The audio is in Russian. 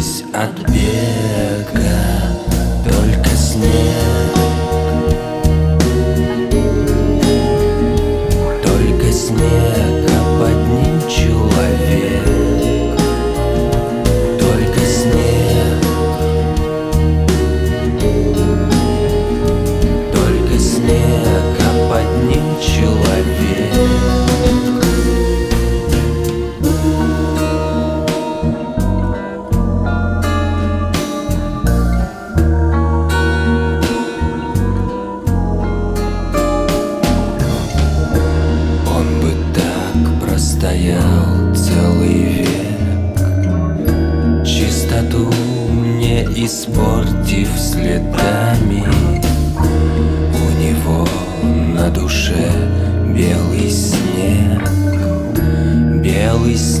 Отдышавшись от бега Только снег испортив следами. У него на душе белый снег Белый снег